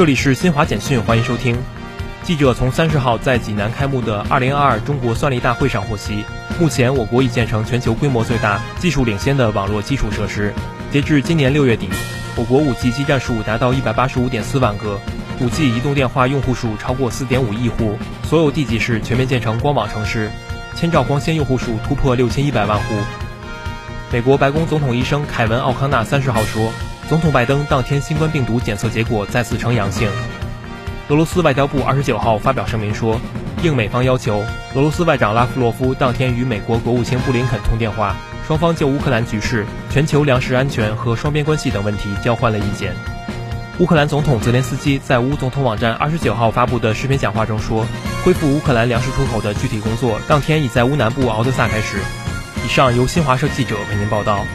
这里是新华简讯，欢迎收听。记者从三十号在济南开幕的二零二二中国算力大会上获悉，目前我国已建成全球规模最大、技术领先的网络基础设施。截至今年六月底，我国五 G 基站数达到一百八十五点四万个，五 G 移动电话用户数超过四点五亿户，所有地级市全面建成光网城市，千兆光纤用户数突破六千一百万户。美国白宫总统医生凯文·奥康纳三十号说。总统拜登当天新冠病毒检测结果再次呈阳性。俄罗斯外交部二十九号发表声明说，应美方要求，俄罗斯外长拉夫罗夫当天与美国国务卿布林肯通电话，双方就乌克兰局势、全球粮食安全和双边关系等问题交换了意见。乌克兰总统泽连斯基在乌总统网站二十九号发布的视频讲话中说，恢复乌克兰粮食出口的具体工作当天已在乌南部敖德萨开始。以上由新华社记者为您报道。